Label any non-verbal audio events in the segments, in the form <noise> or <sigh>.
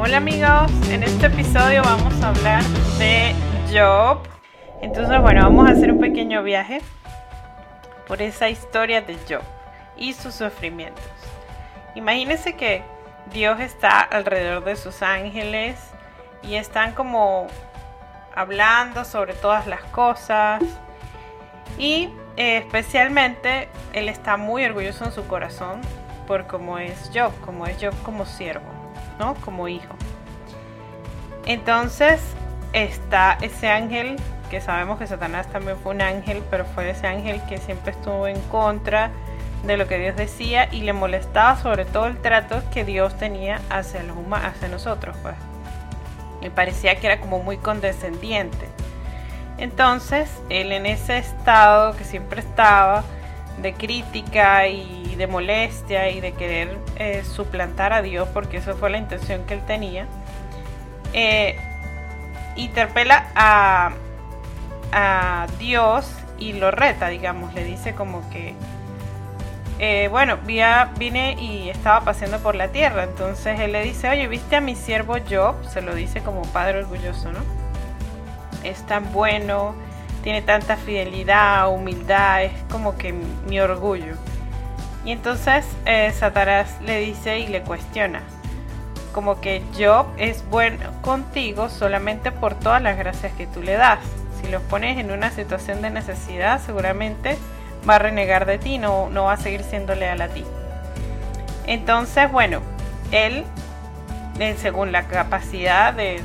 Hola amigos, en este episodio vamos a hablar de Job. Entonces bueno, vamos a hacer un pequeño viaje por esa historia de Job y sus sufrimientos. Imagínense que Dios está alrededor de sus ángeles y están como hablando sobre todas las cosas y eh, especialmente él está muy orgulloso en su corazón por cómo es Job, como es Job como siervo. ¿No? Como hijo. Entonces está ese ángel, que sabemos que Satanás también fue un ángel, pero fue ese ángel que siempre estuvo en contra de lo que Dios decía y le molestaba sobre todo el trato que Dios tenía hacia, los humanos, hacia nosotros. Pues. Me parecía que era como muy condescendiente. Entonces, él en ese estado que siempre estaba de crítica y de molestia y de querer eh, suplantar a Dios, porque eso fue la intención que él tenía, eh, interpela a, a Dios y lo reta, digamos, le dice como que, eh, bueno, vine y estaba paseando por la tierra, entonces él le dice, oye, ¿viste a mi siervo Job? Se lo dice como padre orgulloso, ¿no? Es tan bueno, tiene tanta fidelidad, humildad, es como que mi orgullo. Y entonces eh, Satanás le dice y le cuestiona, como que Job es bueno contigo solamente por todas las gracias que tú le das. Si lo pones en una situación de necesidad, seguramente va a renegar de ti, no, no va a seguir siendo leal a ti. Entonces, bueno, él, según la capacidad de,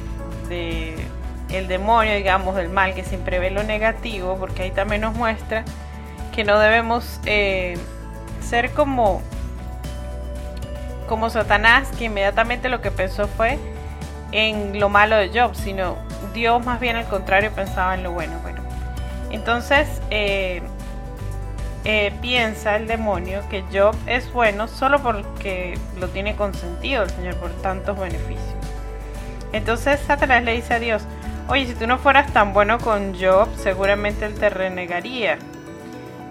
el demonio, digamos, del mal que siempre ve lo negativo, porque ahí también nos muestra que no debemos eh, ser como como Satanás, que inmediatamente lo que pensó fue en lo malo de Job, sino Dios más bien al contrario pensaba en lo bueno. Bueno, entonces eh, eh, piensa el demonio que Job es bueno solo porque lo tiene consentido el Señor por tantos beneficios. Entonces Satanás le dice a Dios, oye, si tú no fueras tan bueno con Job, seguramente él te renegaría.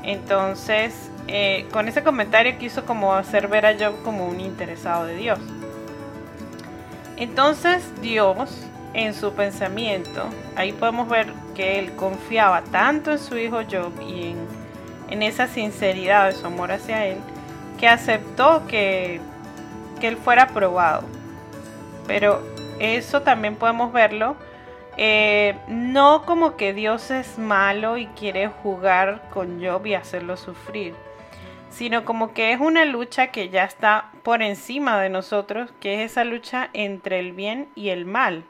Entonces eh, con ese comentario quiso como hacer ver a Job como un interesado de Dios. Entonces Dios, en su pensamiento, ahí podemos ver que él confiaba tanto en su hijo Job y en, esa sinceridad de su amor hacia él, que aceptó que, que él fuera probado. Pero eso también podemos verlo eh, no como que Dios es malo y quiere jugar con Job y hacerlo sufrir, sino como que es una lucha que ya está por encima de nosotros, que es esa lucha entre el bien y el mal,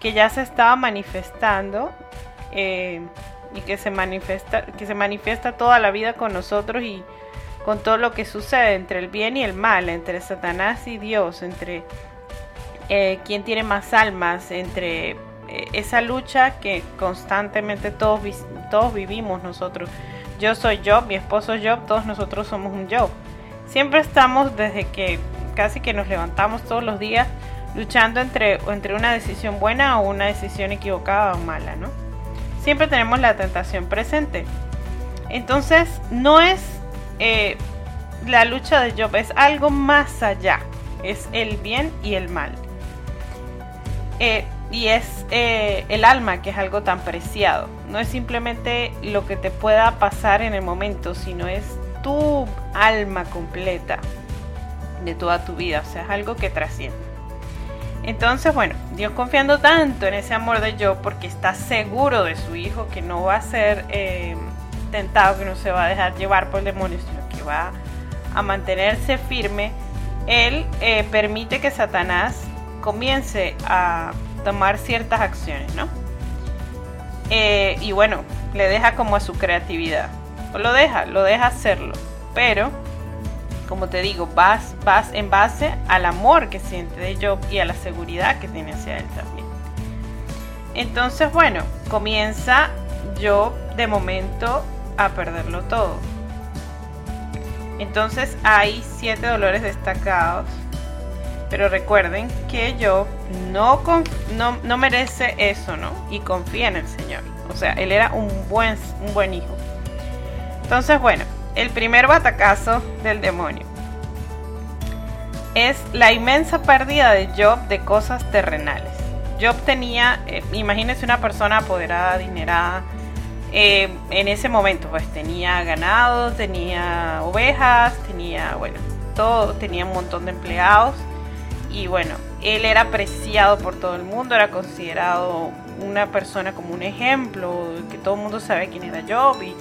que ya se estaba manifestando eh, y que se manifiesta, que se manifiesta toda la vida con nosotros y con todo lo que sucede entre el bien y el mal, entre Satanás y Dios, entre eh, quién tiene más almas, entre esa lucha que constantemente todos, todos vivimos nosotros yo soy Job, mi esposo es Job, todos nosotros somos un Job. Siempre estamos desde que casi que nos levantamos todos los días luchando entre, entre una decisión buena o una decisión equivocada o mala, ¿no? Siempre tenemos la tentación presente. Entonces, no es eh, la lucha de Job, es algo más allá. Es el bien y el mal. Eh, y es eh, el alma que es algo tan preciado. No es simplemente lo que te pueda pasar en el momento, sino es tu alma completa de toda tu vida. O sea, es algo que trasciende. Entonces, bueno, Dios confiando tanto en ese amor de yo, porque está seguro de su hijo que no va a ser eh, tentado, que no se va a dejar llevar por el demonio, sino que va a mantenerse firme, Él eh, permite que Satanás comience a tomar ciertas acciones, ¿no? Eh, y bueno, le deja como a su creatividad. O lo deja, lo deja hacerlo. Pero, como te digo, vas, vas en base al amor que siente de Job y a la seguridad que tiene hacia él también. Entonces, bueno, comienza Job de momento a perderlo todo. Entonces hay siete dolores destacados pero recuerden que yo no, no, merece eso, ¿no? Y confía en el Señor. O sea, él era un buen, un buen hijo. Entonces, bueno, el primer batacazo del demonio. es la inmensa pérdida de Job de cosas terrenales. Job tenía, eh, imagínense una persona apoderada, adinerada, eh, en ese momento pues tenía ganado, tenía ovejas, tenía, bueno, todo, tenía un montón de empleados y bueno, él era apreciado por todo el mundo, era considerado una persona como un ejemplo, que todo el mundo sabe quién era Job y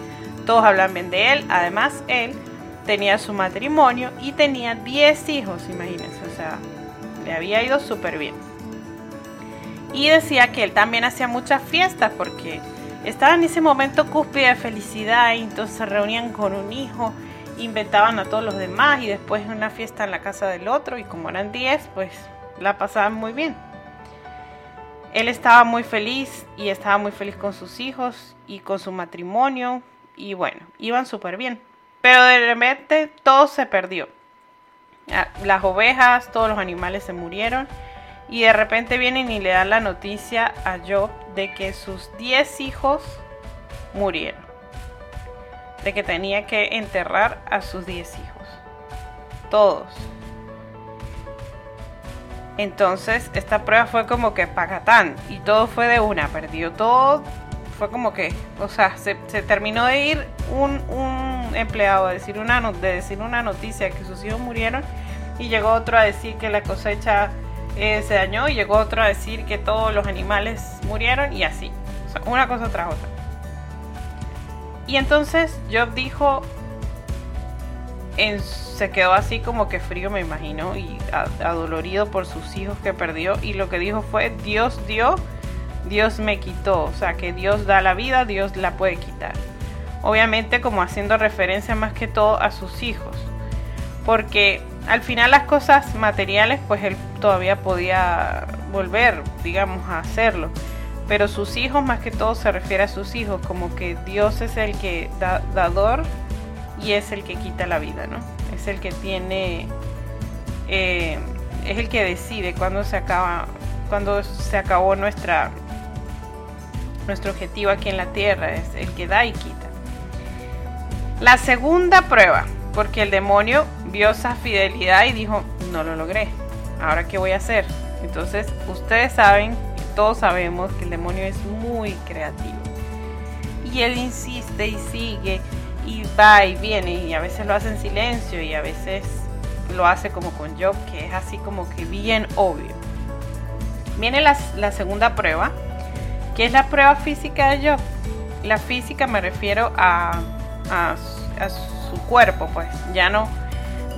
todos hablan bien de él. Además, él tenía su matrimonio y tenía 10 hijos, imagínense, o sea, le había ido súper bien. Y decía que él también hacía muchas fiestas porque estaba en ese momento cúspide de felicidad y entonces se reunían con un hijo, inventaban a todos los demás y después una fiesta en la casa del otro y como eran 10, pues la pasaban muy bien. Él estaba muy feliz y estaba muy feliz con sus hijos y con su matrimonio y bueno, iban súper bien. Pero de repente todo se perdió. Ah, las ovejas, todos los animales se murieron y de repente vienen y le dan la noticia a Job de que sus 10 hijos murieron. De que tenía que enterrar a sus 10 hijos. Todos. Entonces esta prueba fue como que pagatán y todo fue de una, perdió todo, fue como que, o sea, se, terminó de ir un, empleado a decir una, de decir una noticia que sus hijos murieron y llegó otro a decir que la cosecha eh, se dañó y llegó otro a decir que todos los animales murieron y así, o sea, una cosa tras otra. Y entonces Job dijo, se quedó así como que frío, me imagino, y adolorido por sus hijos que perdió. Y lo que dijo fue, Dios dio, Dios me quitó. O sea, que Dios da la vida, Dios la puede quitar. Obviamente como haciendo referencia más que todo a sus hijos. Porque al final las cosas materiales, pues él todavía podía volver, digamos, a hacerlo. Pero sus hijos, más que todo, se refiere a sus hijos, como que Dios es el que da, dador y es el que quita la vida, ¿no? Es el que tiene, eh, es el que decide cuándo se acaba, cuando se acabó nuestra, nuestro objetivo aquí en la tierra, es el que da y quita. La segunda prueba, porque el demonio vio esa fidelidad y dijo, no lo logré, ahora qué voy a hacer. Entonces ustedes saben, todos sabemos que el demonio es muy creativo. Y él insiste y sigue y va y viene y a veces lo hace en silencio y a veces lo hace como con Job, que es así como que bien obvio. Viene la, segunda prueba, que es la prueba física de Job. La física me refiero a, a, su cuerpo, pues ya no,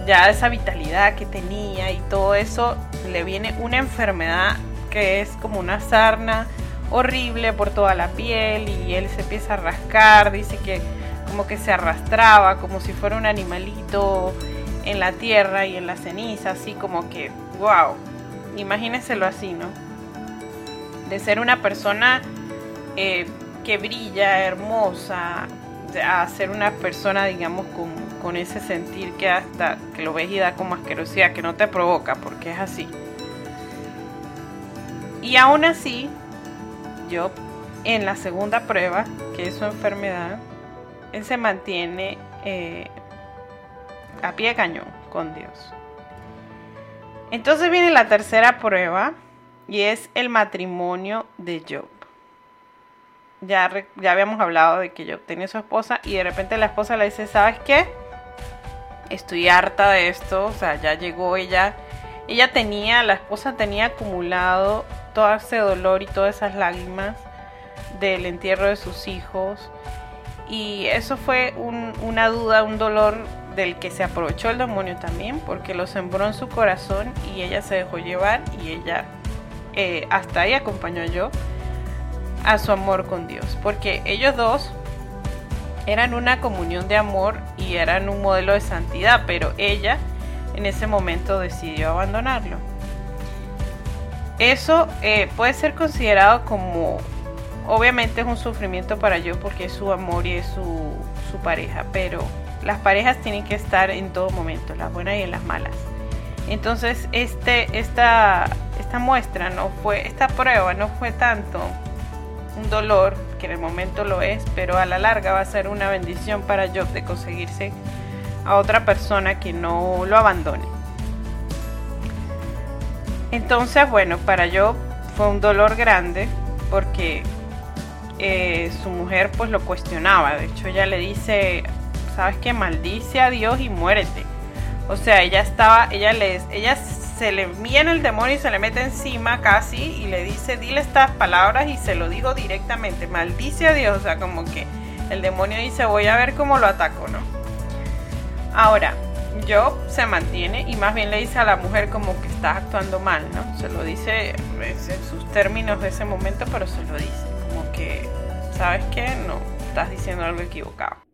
ya esa vitalidad que tenía y todo eso, le viene una enfermedad que es como una sarna horrible por toda la piel y él se empieza a rascar, dice que como que se arrastraba, como si fuera un animalito en la tierra y en la ceniza, así como que, wow, imagínenselo así, ¿no? De ser una persona eh, que brilla, hermosa, a ser una persona, digamos, con, con, ese sentir que hasta que lo ves y da como asquerosidad, que no te provoca, porque es así. Y aún así, yo en la segunda prueba, que es su enfermedad, él se mantiene eh, a pie cañón con Dios. Entonces viene la tercera prueba y es el matrimonio de Job. Ya, ya habíamos hablado de que Job tenía su esposa y de repente la esposa le dice, ¿sabes qué? Estoy harta de esto, o sea, ya llegó ella. Ella tenía, la esposa tenía acumulado todo ese dolor y todas esas lágrimas del entierro de sus hijos y eso fue una duda, un dolor del que se aprovechó el demonio también, porque lo sembró en su corazón y ella se dejó llevar y ella eh, hasta ahí acompañó yo a su amor con Dios, porque ellos dos eran una comunión de amor y eran un modelo de santidad, pero ella en ese momento decidió abandonarlo. Eso eh, puede ser considerado como obviamente es un sufrimiento para yo porque es su amor y es su, pareja, pero las parejas tienen que estar en todo momento, las buenas y en las malas. Entonces, este, esta, esta muestra no fue, esta prueba no fue tanto un dolor, que en el momento lo es, pero a la larga va a ser una bendición para Job de conseguirse a otra persona que no lo abandone. Entonces, bueno, para yo fue un dolor grande porque eh, su mujer pues lo cuestionaba. De hecho, ella le dice, sabes que maldice a Dios y muérete. O sea, ella estaba, ella les, ella se le viene el demonio y se le mete encima casi y le dice, dile estas palabras y se lo dijo directamente, maldice a Dios. O sea, como que el demonio dice, voy a ver cómo lo ataco, ¿no? Ahora, Job se mantiene y más bien le dice a la mujer como que está actuando mal, ¿no? Se lo dice en sus términos de ese momento, pero se lo dice como que, ¿sabes qué? No, estás diciendo algo equivocado.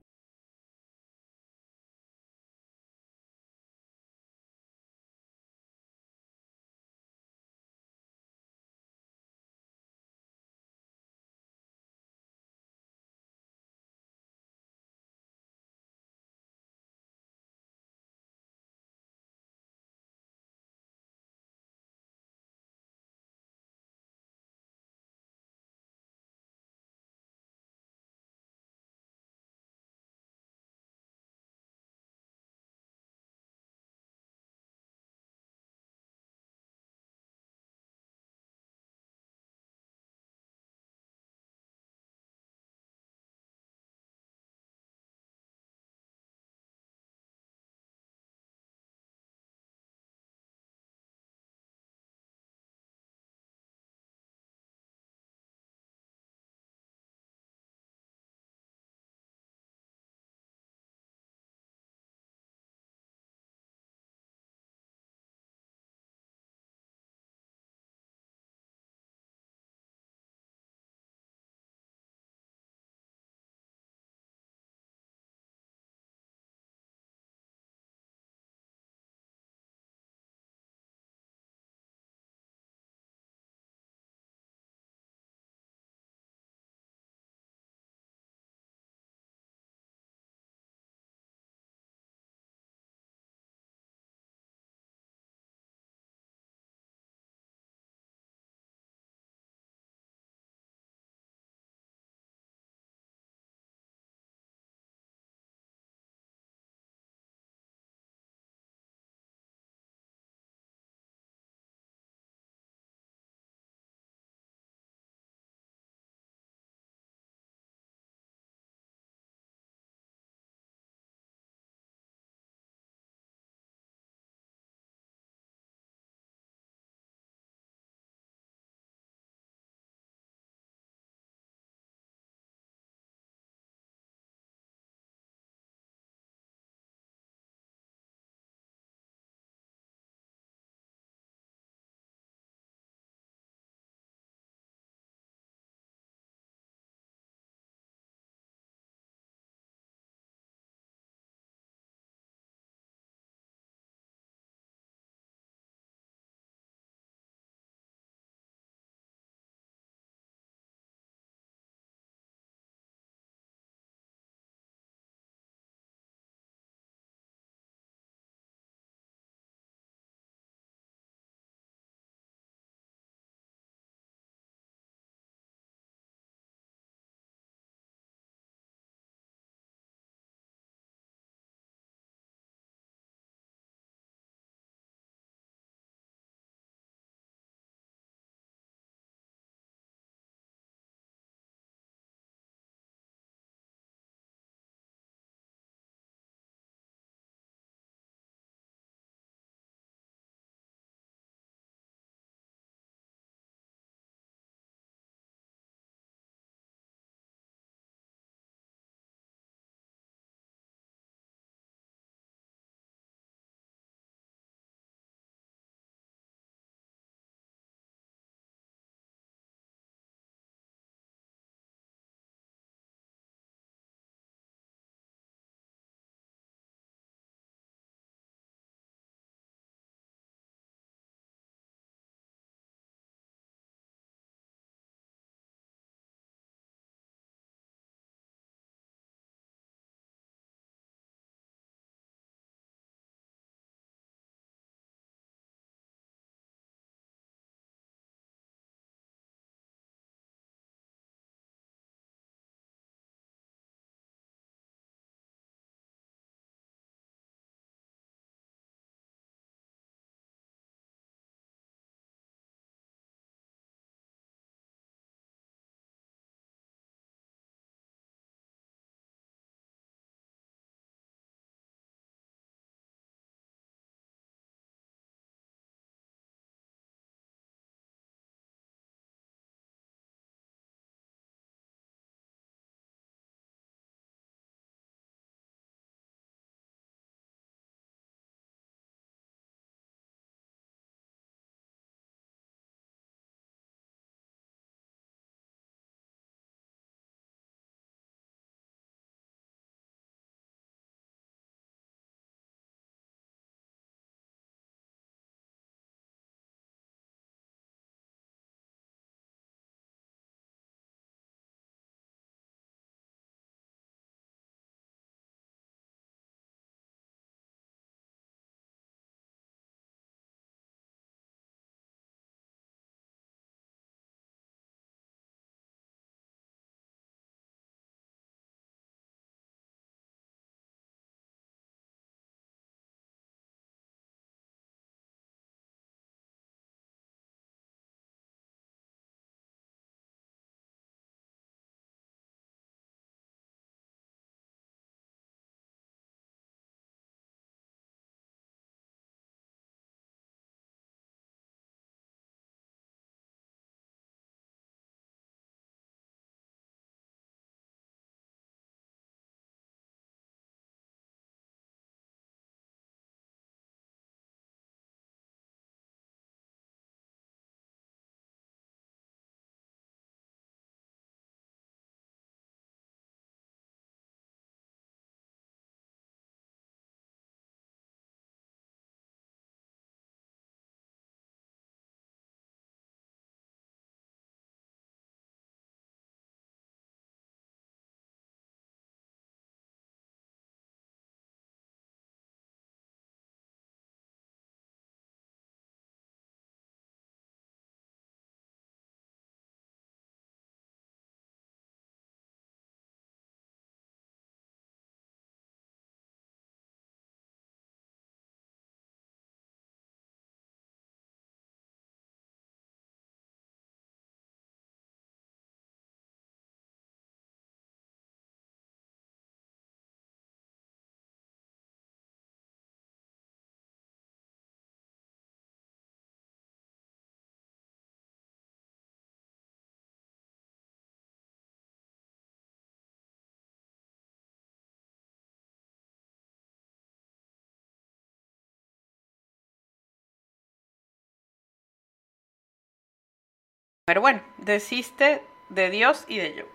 Pero bueno, desiste de Dios y de Job.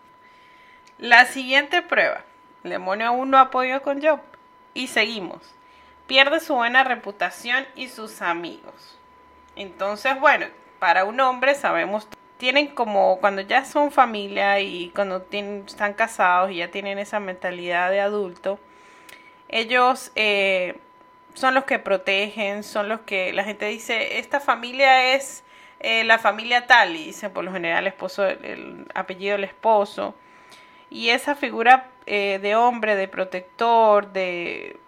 La siguiente prueba. El demonio aún no ha con Job. Y seguimos. Pierde su buena reputación y sus amigos. Entonces, bueno, para un hombre sabemos, tienen como cuando ya son familia y cuando están casados y ya tienen esa mentalidad de adulto, ellos eh, son los que protegen, son los que la gente dice, esta familia es eh, la familia tal, y por lo general el esposo, el apellido del esposo, y esa figura eh, de hombre, de protector, de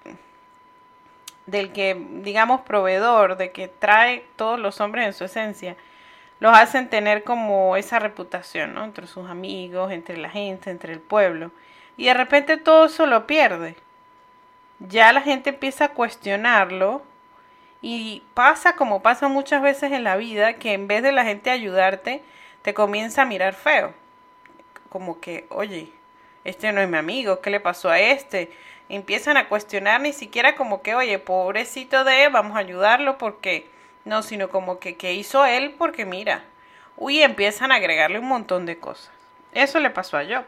del que, digamos, proveedor, de que trae todos los hombres en su esencia, los hacen tener como esa reputación, ¿no? Entre sus amigos, entre la gente, entre el pueblo. Y de repente todo eso lo pierde. Ya la gente empieza a cuestionarlo y pasa como pasa muchas veces en la vida, que en vez de la gente ayudarte, te comienza a mirar feo. Como que, oye, este no es mi amigo, ¿qué le pasó a este? Empiezan a cuestionar ni siquiera como que, oye, pobrecito de él, vamos a ayudarlo porque, no, sino como que, ¿qué hizo él? Porque mira, uy, empiezan a agregarle un montón de cosas. Eso le pasó a Job.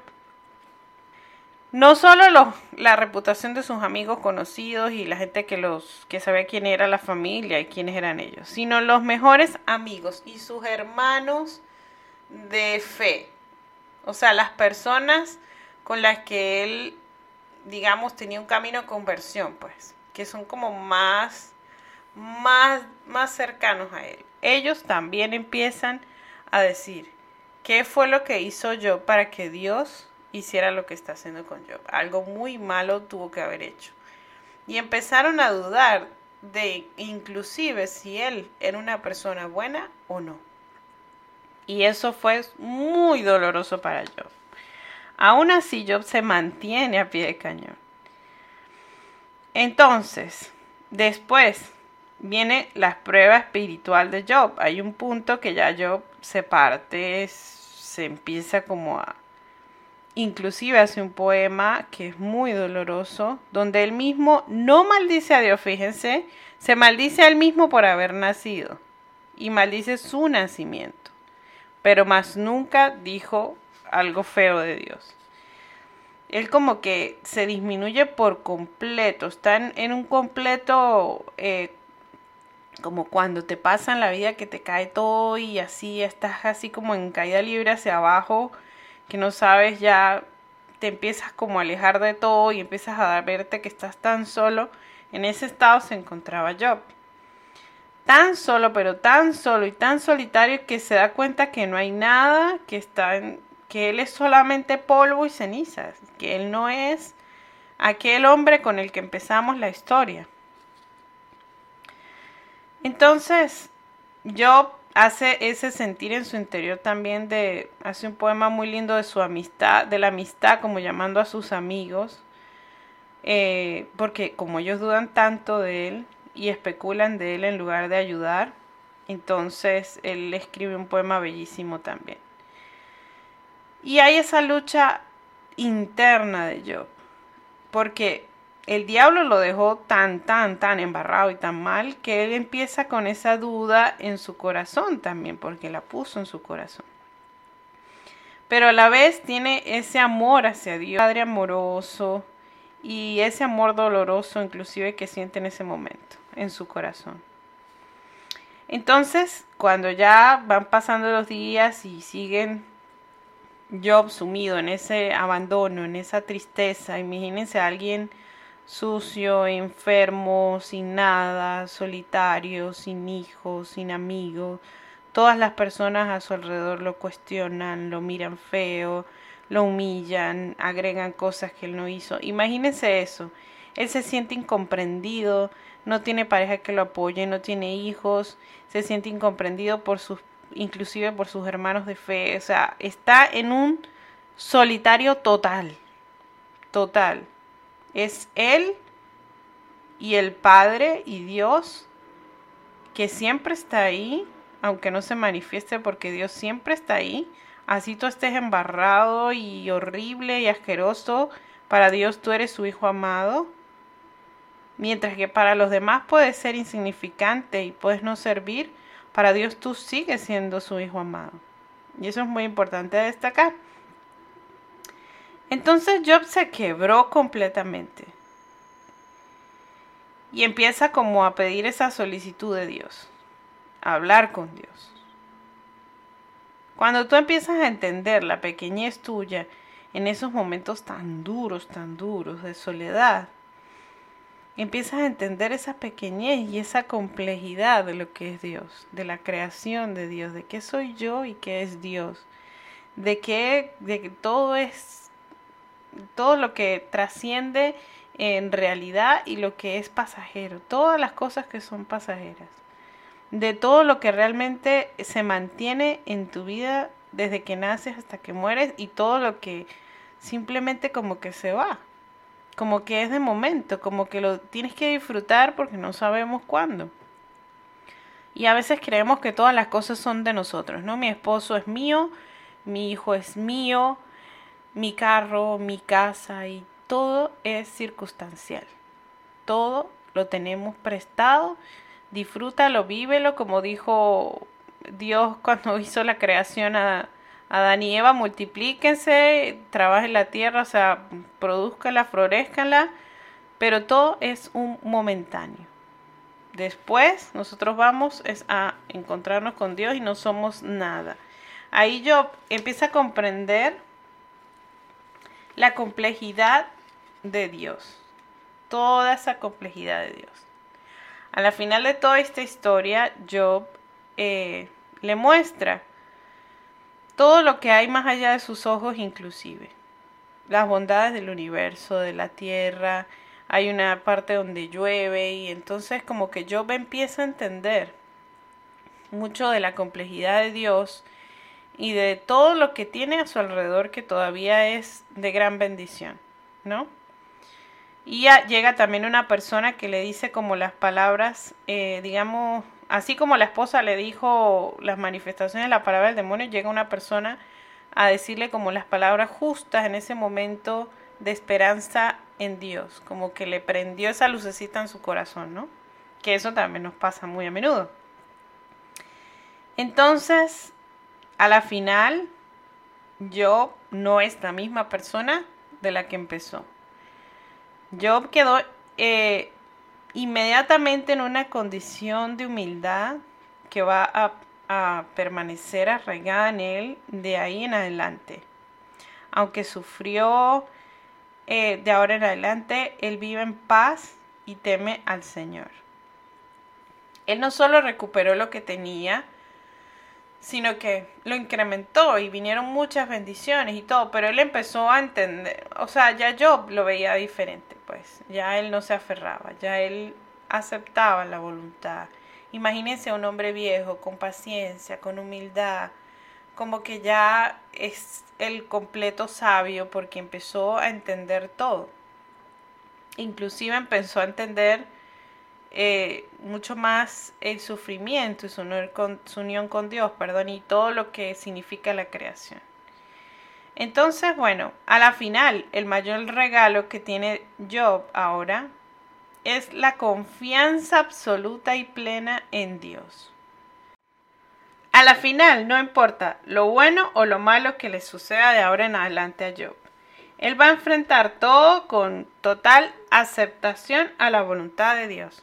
No solo la reputación de sus amigos conocidos y la gente que los que sabía quién era la familia y quiénes eran ellos, sino los mejores amigos y sus hermanos de fe. O sea, las personas con las que él, digamos, tenía un camino de conversión, pues, que son como más, más, más cercanos a él. Ellos también empiezan a decir, ¿qué fue lo que hizo yo para que Dios hiciera lo que está haciendo con Job. Algo muy malo tuvo que haber hecho. Y empezaron a dudar de inclusive si él era una persona buena o no. Y eso fue muy doloroso para Job. Aún así, Job se mantiene a pie de cañón. Entonces, después viene la prueba espiritual de Job. Hay un punto que ya Job se parte, se empieza como a, Inclusive hace un poema que es muy doloroso, donde él mismo no maldice a Dios, fíjense, se maldice a él mismo por haber nacido y maldice su nacimiento, pero más nunca dijo algo feo de Dios. Él como que se disminuye por completo, está en, un completo, eh, como cuando te pasa en la vida que te cae todo y así estás así como en caída libre hacia abajo que no sabes ya, te empiezas como a alejar de todo y empiezas a verte que estás tan solo. En ese estado se encontraba Job. Tan solo, pero tan solo y tan solitario que se da cuenta que no hay nada, que está en, que él es solamente polvo y cenizas, que él no es aquel hombre con el que empezamos la historia. Entonces, Job hace ese sentir en su interior también de, hace un poema muy lindo de su amistad, de la amistad como llamando a sus amigos, eh, porque como ellos dudan tanto de él y especulan de él en lugar de ayudar, entonces él escribe un poema bellísimo también. Y hay esa lucha interna de Job, porque el diablo lo dejó tan, tan, tan embarrado y tan mal que él empieza con esa duda en su corazón también, porque la puso en su corazón. Pero a la vez tiene ese amor hacia Dios, Padre amoroso y ese amor doloroso inclusive que siente en ese momento, en su corazón. Entonces, cuando ya van pasando los días y siguen Job sumido en ese abandono, en esa tristeza, imagínense a alguien sucio, enfermo, sin nada, solitario, sin hijos, sin amigos. Todas las personas a su alrededor lo cuestionan, lo miran feo, lo humillan, agregan cosas que él no hizo. Imagínense eso. Él se siente incomprendido, no tiene pareja que lo apoye, no tiene hijos, se siente incomprendido por sus inclusive por sus hermanos de fe, o sea, está en un solitario total. Total. Es Él y el Padre y Dios que siempre está ahí, aunque no se manifieste porque Dios siempre está ahí. Así tú estés embarrado y horrible y asqueroso, para Dios tú eres su Hijo amado. Mientras que para los demás puedes ser insignificante y puedes no servir, para Dios tú sigues siendo su Hijo amado. Y eso es muy importante destacar. Entonces Job se quebró completamente. Y empieza como a pedir esa solicitud de Dios, a hablar con Dios. Cuando tú empiezas a entender la pequeñez tuya en esos momentos tan duros, tan duros de soledad, empiezas a entender esa pequeñez y esa complejidad de lo que es Dios, de la creación de Dios, de qué soy yo y qué es Dios, de que, de que todo es, todo lo que trasciende en realidad y lo que es pasajero, todas las cosas que son pasajeras, de todo lo que realmente se mantiene en tu vida desde que naces hasta que mueres y todo lo que simplemente como que se va como que es de momento, como que lo tienes que disfrutar porque no sabemos cuándo. Y a veces creemos que todas las cosas son de nosotros, ¿no? Mi esposo es mío, mi hijo es mío, mi carro, mi casa y todo es circunstancial. Todo lo tenemos prestado, disfrútalo, vívelo, como dijo Dios cuando <laughs> hizo la creación a, Adán y Eva, multiplíquense, trabajen la tierra, o sea, produzcanla, florezcanla, pero todo es un momentáneo. Después nosotros vamos es a encontrarnos con Dios y no somos nada. Ahí yo empiezo a comprender la complejidad de Dios, toda esa complejidad de Dios. A la final de toda esta historia, Job eh, le muestra todo lo que hay más allá de sus ojos inclusive. Las bondades del universo, de la tierra, hay una parte donde llueve y entonces como que yo empiezo a entender mucho de la complejidad de Dios y de todo lo que tiene a su alrededor que todavía es de gran bendición, ¿no? Y llega también una persona que le dice como las palabras, eh, digamos, Así como la esposa le dijo las manifestaciones de la palabra del demonio, llega una persona a decirle como las palabras justas en ese momento de esperanza en Dios, como que le prendió esa lucecita en su corazón, ¿no? Que eso también nos pasa muy a menudo. Entonces, a la final, Job no es la misma persona de la que empezó. Job quedó eh, inmediatamente en una condición de humildad que va a, permanecer arraigada en él de ahí en adelante. Aunque sufrió eh, de ahora en adelante, él vive en paz y teme al Señor. Él no solo recuperó lo que tenía, sino que lo incrementó y vinieron muchas bendiciones y todo, pero él empezó a entender, o sea, ya yo lo veía diferente, pues, ya él no se aferraba, ya él aceptaba la voluntad. Imagínense a un hombre viejo, con paciencia, con humildad, como que ya es el completo sabio porque empezó a entender todo. Inclusive empezó a entender eh, mucho más el sufrimiento y su, su unión con Dios, perdón, y todo lo que significa la creación. Entonces, bueno, a la final, el mayor regalo que tiene Job ahora es la confianza absoluta y plena en Dios. A la final, no importa lo bueno o lo malo que le suceda de ahora en adelante a Job. Él va a enfrentar todo con total aceptación a la voluntad de Dios.